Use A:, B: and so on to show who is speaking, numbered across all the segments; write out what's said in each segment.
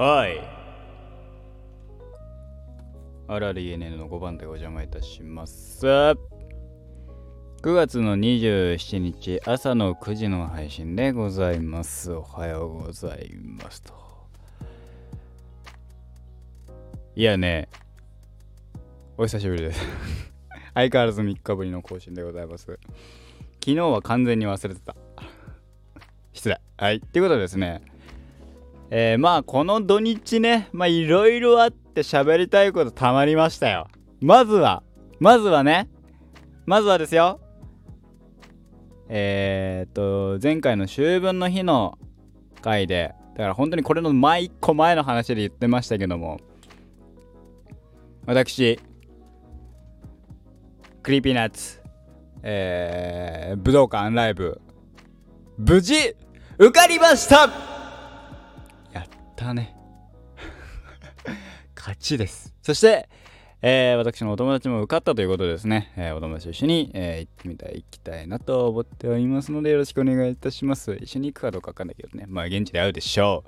A: はい。RRENN の5番でお邪魔いたします。9月の27日朝の9時の配信でございます。おはようございますと。いやね、お久しぶりです。相変わらず3日ぶりの更新でございます。昨日は完全に忘れてた。失礼。はい。っていうことでですね、えー、まあこの土日ね、まあいろいろあって喋りたいことたまりましたよ。まずは、まずはね、まずはですよ。えー、っと、前回の秋分の日の回で、だから本当にこれの前一個前の話で言ってましたけども、私、 Creepy Nuts、えー、武道館ライブ、無事、受かりましたたね。勝ちです。そして、えー私のお友達も受かったということですね、えーお友達と一緒に、えー行ってみたい、行きたいなと思っておりますので、よろしくお願いいたします。一緒に行くかどうかわかんないけどね、まあ現地で会うでしょ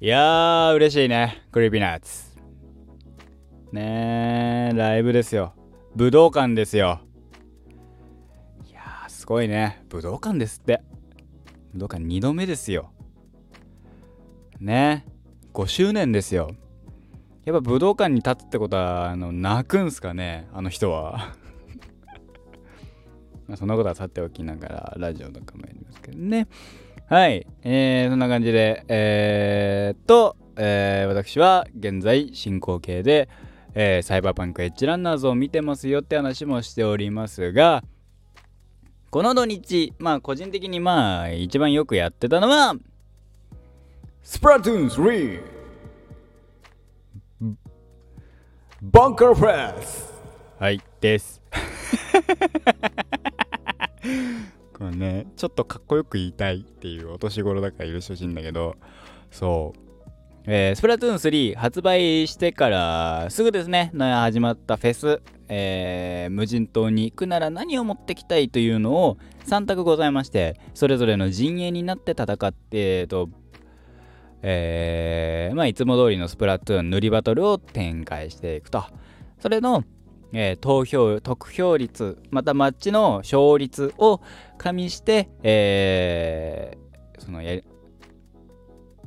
A: う。いやー、嬉しいね、 Creepy Nuts。ねー、ライブですよ。武道館ですよ。いやー、すごいね。武道館ですって。武道館2度目ですよ。ね5周年ですよ。やっぱ武道館に立つってことは、あの、泣くんすかね、あの人は。まそんなことはさておきながら、ラジオとかもやりますけどね。はい。えー、そんな感じで、えー、っと、えー、私は現在進行形で、えー、サイバーパンクエッジランナーズを見てますよって話もしておりますが、この土日、まあ個人的にまあ一番よくやってたのは、スプラトゥーン 3! バンカープレスはい、です。これね、ちょっとかっこよく言いたいっていうお年頃だから許してほしいんだけど、そう。えースプラトゥーン3発売してからすぐですね、始まったフェス、えー無人島に行くなら何を持ってきたいというのを3択ございまして、それぞれの陣営になって戦って、えーと、えーまあ、いつも通りのスプラトゥーン塗りバトルを展開していくと。それの、えー投票、得票率、またマッチの勝率を加味して、えーそのや、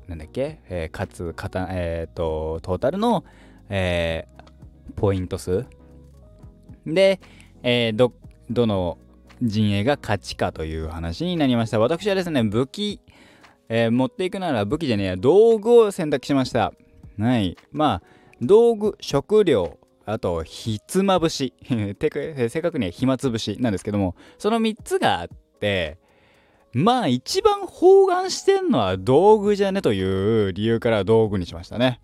A: なんだっけ、えー、かつ、かた、えっ、と、トータルの、えーポイント数で、えーど、どの陣営が勝ちかという話になりました。私はですね、武器、えー持っていくなら武器じゃねえや、道具を選択しました。はい。まあ、道具、食料、あと、ひつまぶし。てかえー正確には暇つぶしなんですけども、その3つがあって、まあ、一番包含してんのは道具じゃねという理由から道具にしましたね。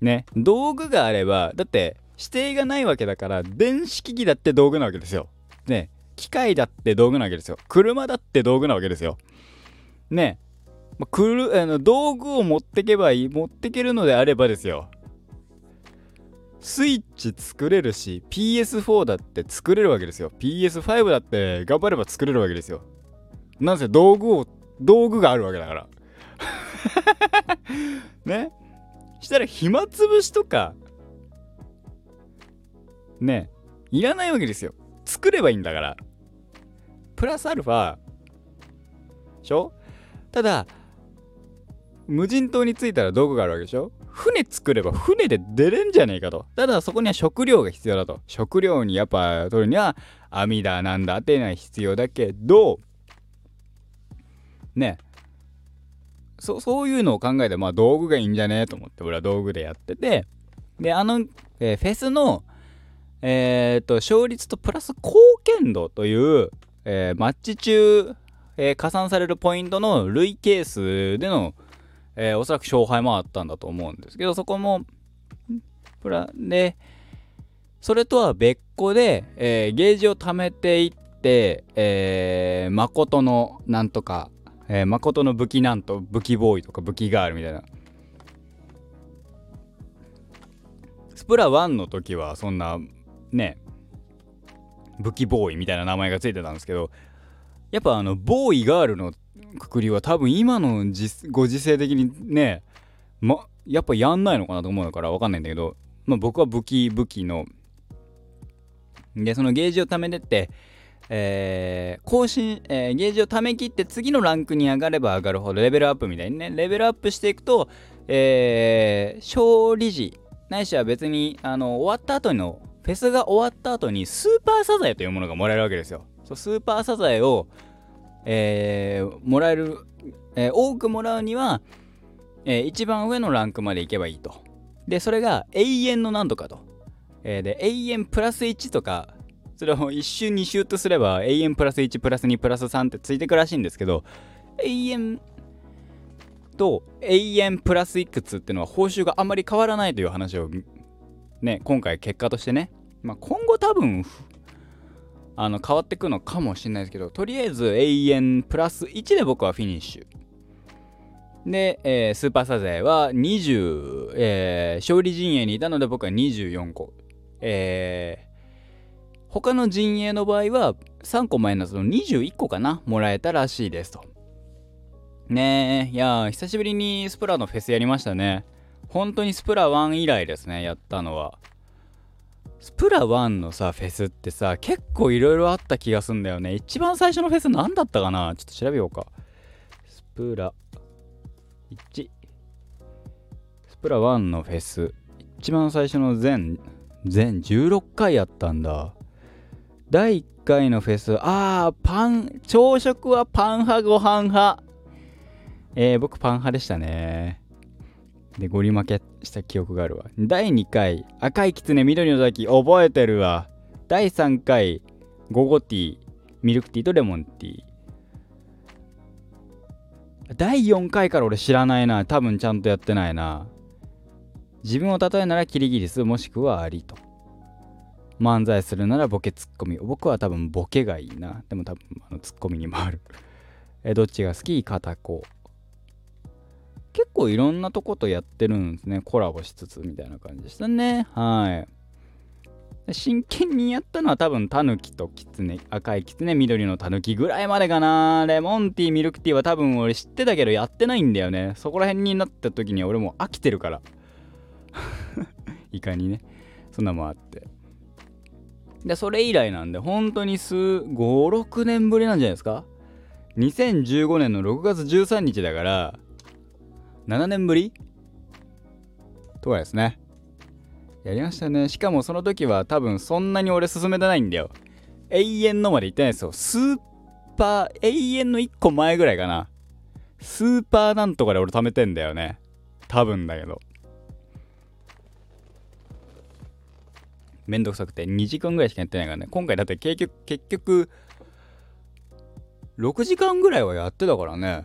A: ね、道具があれば、だって、指定がないわけだから、電子機器だって道具なわけですよ。ね、機械だって道具なわけですよ。車だって道具なわけですよ。ね、まあ、くるあの道具を持ってけばいい持ってけるのであればですよ。スイッチ作れるし PS4 だって作れるわけですよ。PS5 だって頑張れば作れるわけですよ。なんせ道具を道具があるわけだから。ね？したら暇つぶしとかねいらないわけですよ。作ればいいんだから。プラスアルファでしょ？ただ無人島に着いたら道具があるわけでしょ？船作れば船で出れんじゃねえかと。ただそこには食料が必要だと。食料にやっぱ取るには網だなんだっていうのは必要だけど、ねそそういうのを考えてまあ道具がいいんじゃねえと思って俺は道具でやっててであの、えーフェスのえー、と勝率とプラス貢献度という、えーマッチ中、え加算されるポイントの累計数での、えーおそらく勝敗もあったんだと思うんですけどそこもプラでそれとは別個で、えーゲージを貯めていって、えー誠のなんとか、えー誠の武器なんと武器ボーイとか武器ガールみたいな。スプラ1の時はそんなね武器ボーイみたいな名前がついてたんですけどやっぱあのボーイガールのくくりは多分今のご時世的にね、ま、やっぱやんないのかなと思うから分かんないんだけど、まあ、僕は武器武器のでそのゲージを貯めてってえー、更新、えー、ゲージを貯め切って次のランクに上がれば上がるほどレベルアップみたいにねレベルアップしていくと、えー、勝利時ないしは別にあの終わった後のフェスが終わった後にスーパーサザエというものがもらえるわけですよ。そうスーパーサザエを、えー、もらえる、えー、多くもらうには、えー、一番上のランクまで行けばいいと。でそれが永遠のなんとかと、えー、で永遠プラス1とかそれを1周2周とすれば永遠プラス1プラス2プラス3ってついてくらしいんですけど永遠と永遠プラスいくつっていうのは報酬があんまり変わらないという話をね今回結果としてね、まあ、今後多分あの変わってくのかもしれないですけどとりあえず永遠プラス1で僕はフィニッシュで、えー、スーパーサザエは20、えー、勝利陣営にいたので僕は24個。えー、他の陣営の場合は3個マイナスの21個かなもらえたらしいですと。ねえ、いや久しぶりにスプラのフェスやりましたね。本当にスプラ1以来ですね、やったのは。スプラ1のさ、フェスってさ、結構いろいろあった気がすんだよね。一番最初のフェス何だったかな？ちょっと調べようか。スプラ1。スプラ1のフェス。一番最初の全、全16回やったんだ。第1回のフェス、あー、パン、朝食はパン派、ご飯派。えー、僕パン派でしたね。で、ゴリ負けした記憶があるわ。第2回、赤いキツネ緑の滝、覚えてるわ。第3回、ゴゴティー、ミルクティーとレモンティー。第4回から俺知らないな。多分ちゃんとやってないな。自分を例えならキリギリスもしくはアリと。漫才するならボケツッコミ。僕は多分ボケがいいな。でも多分あのツッコミに回る。えどっちが好き？片子。結構いろんなとことやってるんですね。コラボしつつみたいな感じでしたね。はい。真剣にやったのは多分タヌキとキツネ、赤いキツネ、緑のタヌキぐらいまでかな。レモンティー、ミルクティーは多分俺知ってたけどやってないんだよね。そこら辺になった時に俺も飽きてるから。いかにね。そんなもあって。で、それ以来なんで、本当に数、5、6年ぶりなんじゃないですか ?2015 年の6月13日だから、7年ぶり？とかですね。やりましたね。しかもその時は多分そんなに俺進めてないんだよ。永遠のまで行ってないですよ。スーパー、永遠の1個前ぐらいかな。スーパーなんとかで俺貯めてんだよね。多分だけど。めんどくさくて2時間ぐらいしかやってないからね。今回だって結局、結局、6時間ぐらいはやってたからね。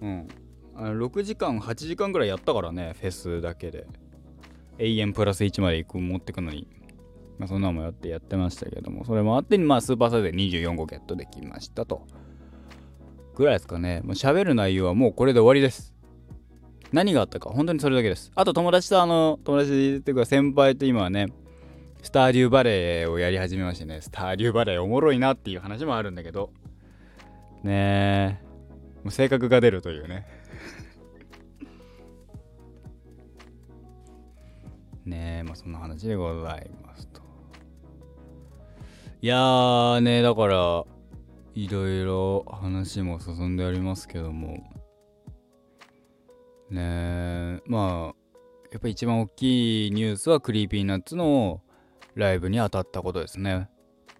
A: うん。あの6時間8時間ぐらいやったからねフェスだけで。永遠プラス1まで行く持ってくのに。まあそんなのもやってやってましたけども。それもあってまあスーパーサイズで24個ゲットできましたと。ぐらいですかね。もう喋る内容はもうこれで終わりです。何があったか本当にそれだけです。あと友達とあの友達っていうか先輩と今はねスターリューバレーをやり始めましてね。スターリューバレーおもろいなっていう話もあるんだけど。ねえ。もう性格が出るというね。ねえまあそんな話でございますと。いやーねだからいろいろ話も進んでおりますけども。ねえまあやっぱ一番大きいニュースは Creepy Nuts のライブに当たったことですね。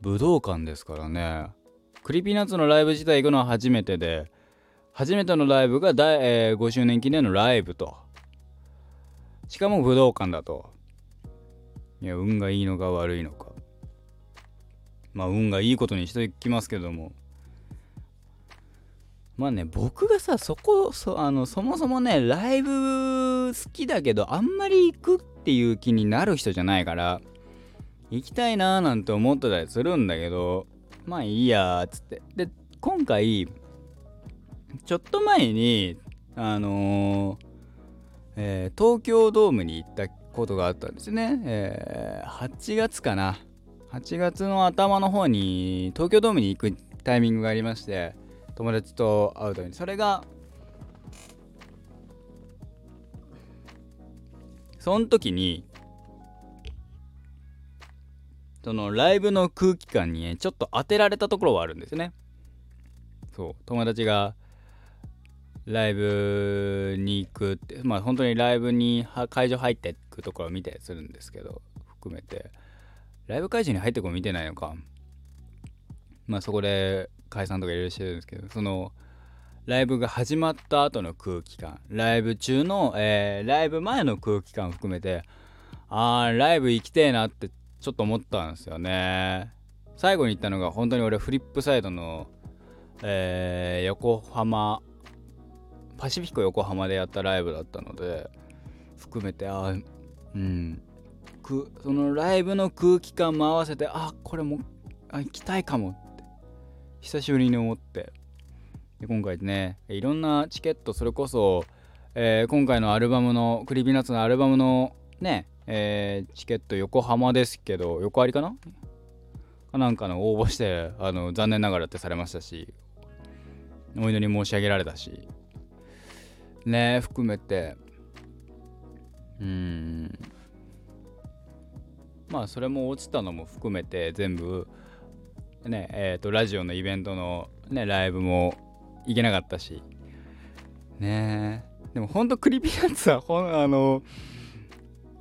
A: 武道館ですからね。 Creepy Nuts のライブ自体行くのは初めてで初めてのライブが第、えー、5周年記念のライブと。しかも武道館だと。いや、運がいいのか悪いのか。まあ、運がいいことにしておきますけども。まあね、僕がさ、そこ、そあのそもそもね、ライブ好きだけど、あんまり行くっていう気になる人じゃないから、行きたいなーなんて思ってたりするんだけど、まあいいやーっつって。で、今回、ちょっと前にあのー、えー、東京ドームに行ったことがあったんですね、えー、8月かな。8月の頭の方に東京ドームに行くタイミングがありまして友達と会う時に。それがその時にそのライブの空気感に、ちょっと当てられたところはあるんですね。そう友達がライブに行くってまあ本当にライブに会場入っていくところを見たりするんですけど含めて。ライブ会場に入ってこ見てないのか。まあそこで解散とかいろいろしてるんですけどそのライブが始まった後の空気感。ライブ中の、えー、ライブ前の空気感含めてあーライブ行きてえなってちょっと思ったんですよね。最後に行ったのが本当に俺フリップサイドの、えー、横浜パシフィコ横浜でやったライブだったので含めてあうん。くそのライブの空気感も合わせてあこれもあ行きたいかもって久しぶりに思って。で今回ねいろんなチケットそれこそ、えー、今回のアルバムのクリビナッツのアルバムのね、えー、チケット横浜ですけど横ありかな？なんかの応募してあの残念ながらってされましたしお祈り申し上げられたし。ね含めて。うん。まあそれも落ちたのも含めて全部。ねえっ、ー、とラジオのイベントのねライブも行けなかったし。ね。でもほんと Creepy Nuts はほんあの、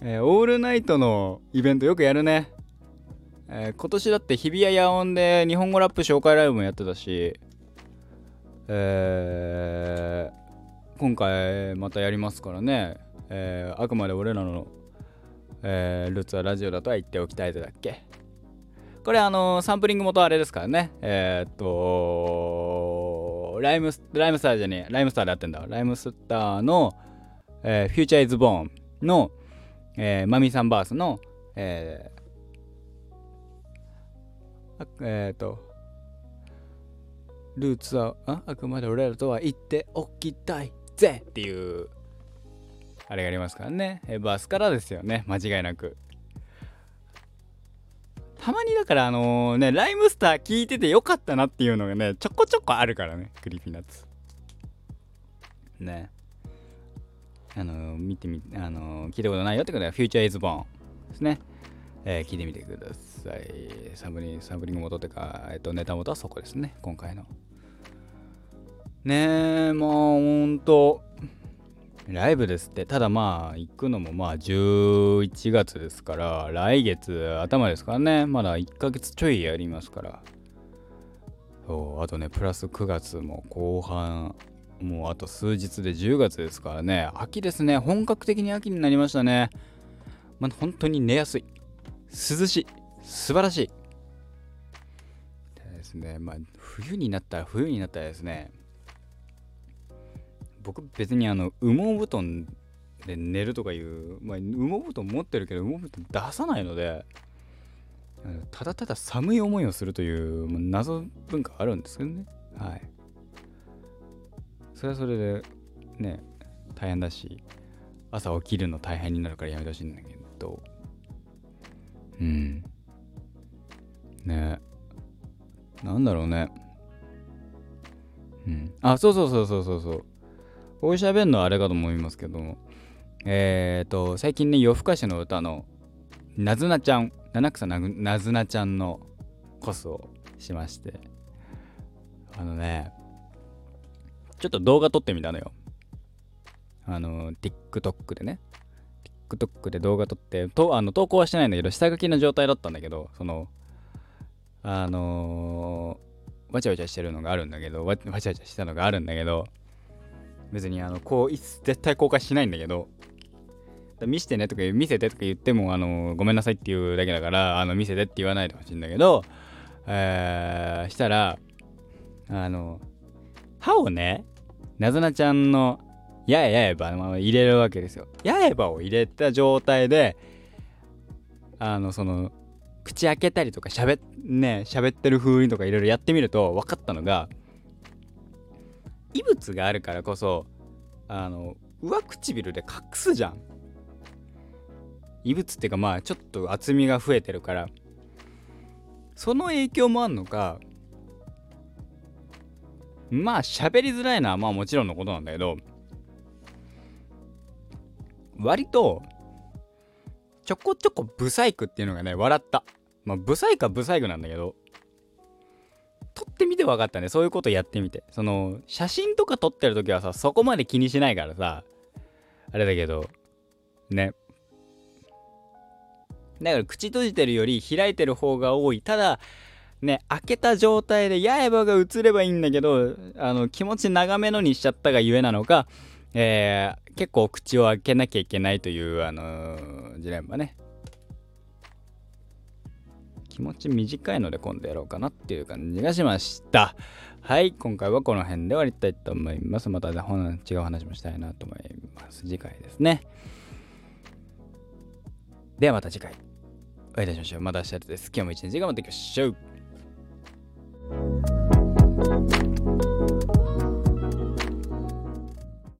A: えー、オールナイトのイベントよくやるね、えー、今年だって日比谷野音で日本語ラップ紹介ライブもやってたし。えー今回またやりますからね、えー、あくまで俺らの、えー、ルーツはラジオだとは言っておきたいだっけ。これあのー、サンプリング元あれですからね。えー、っとライムライムスターじゃねえライムスターでやってんだライムスターの、えー、フューチャーイズボーンの、えー、マミさんバースのえー、えー、っとルーツはああくまで俺らとは言っておきたい。ぜっていうあれがありますからね。バスからですよね。間違いなく。たまにだからあのね RHYMESTER 聞いててよかったなっていうのがねちょこちょこあるからね Creepy Nuts。ね。あの見てみあの聞いたことないよってことは Future Is Born ですね。えー、聞いてみてください。サンプリンサンプリング元というか、えっと、ネタ元はそこですね、今回の。ねえまあほんと。ライブですって。ただまあ行くのもまあ11月ですから来月頭ですからね。まだ1ヶ月ちょいやりますから。そうあとねプラス9月も後半もうあと数日で10月ですからね。秋ですね。本格的に秋になりましたね。まあ本当に寝やすい。涼しい。素晴らしい。ですね。まあ冬になったら冬になったらですね。僕別にあの羽毛布団で寝るとかいう、まあ、羽毛布団持ってるけど羽毛布団出さないのでただただ寒い思いをするというまあ謎文化あるんですけどね。はい。それはそれでね大変だし朝起きるの大変になるからやめてほしいんだけど。うん。ね。なんだろうね。うん。あそうそうそうそうそうそう。こう喋るのはあれかと思いますけども、えっ、ー、と、最近ね、夜更かしの歌の、なずなちゃん、七草ななずなちゃんのコスをしまして、あのね、ちょっと動画撮ってみたのよ。あの、TikTok でね。TikTok で動画撮って、とあの投稿はしてないんだけど、下書きの状態だったんだけど、その、あのー、わちゃわちゃしてるのがあるんだけど、わちゃわちゃしたのがあるんだけど、別にあのこう絶対公開しないんだけど見せてねとか見せてとか言ってもあのごめんなさいっていうだけだからあの見せてって言わないでほしいんだけど、えー、したらあの歯をねなずなちゃんのやえやえば、まあ、入れるわけですよ。やえばを入れた状態であのその口開けたりとかしゃべね喋ってる風にとかいろいろやってみると分かったのが異物があるからこそあの上唇で隠すじゃん。異物っていうかまあちょっと厚みが増えてるから。その影響もあんのかまあ喋りづらいのはまあもちろんのことなんだけど割とちょこちょこブサイクっていうのがね笑った。まあブサイクはブサイクなんだけどってみて分かったね。そういうことやってみて。その写真とか撮ってる時はさそこまで気にしないからさ。あれだけどね。だから口閉じてるより開いてる方が多い。ただね開けた状態で刃が映ればいいんだけどあの気持ち長めのにしちゃったがゆえなのか、えー、結構口を開けなきゃいけないというあのー、ジレンマね。気持ち短いので今度やろうかなっていう感じがしました。はい、今回はこの辺で終わりたいと思います。また、ね、違う話もしたいなと思います。次回ですね。ではまた次回。お会いいたしましょう。また明日です。今日も一日頑張っていきましょう。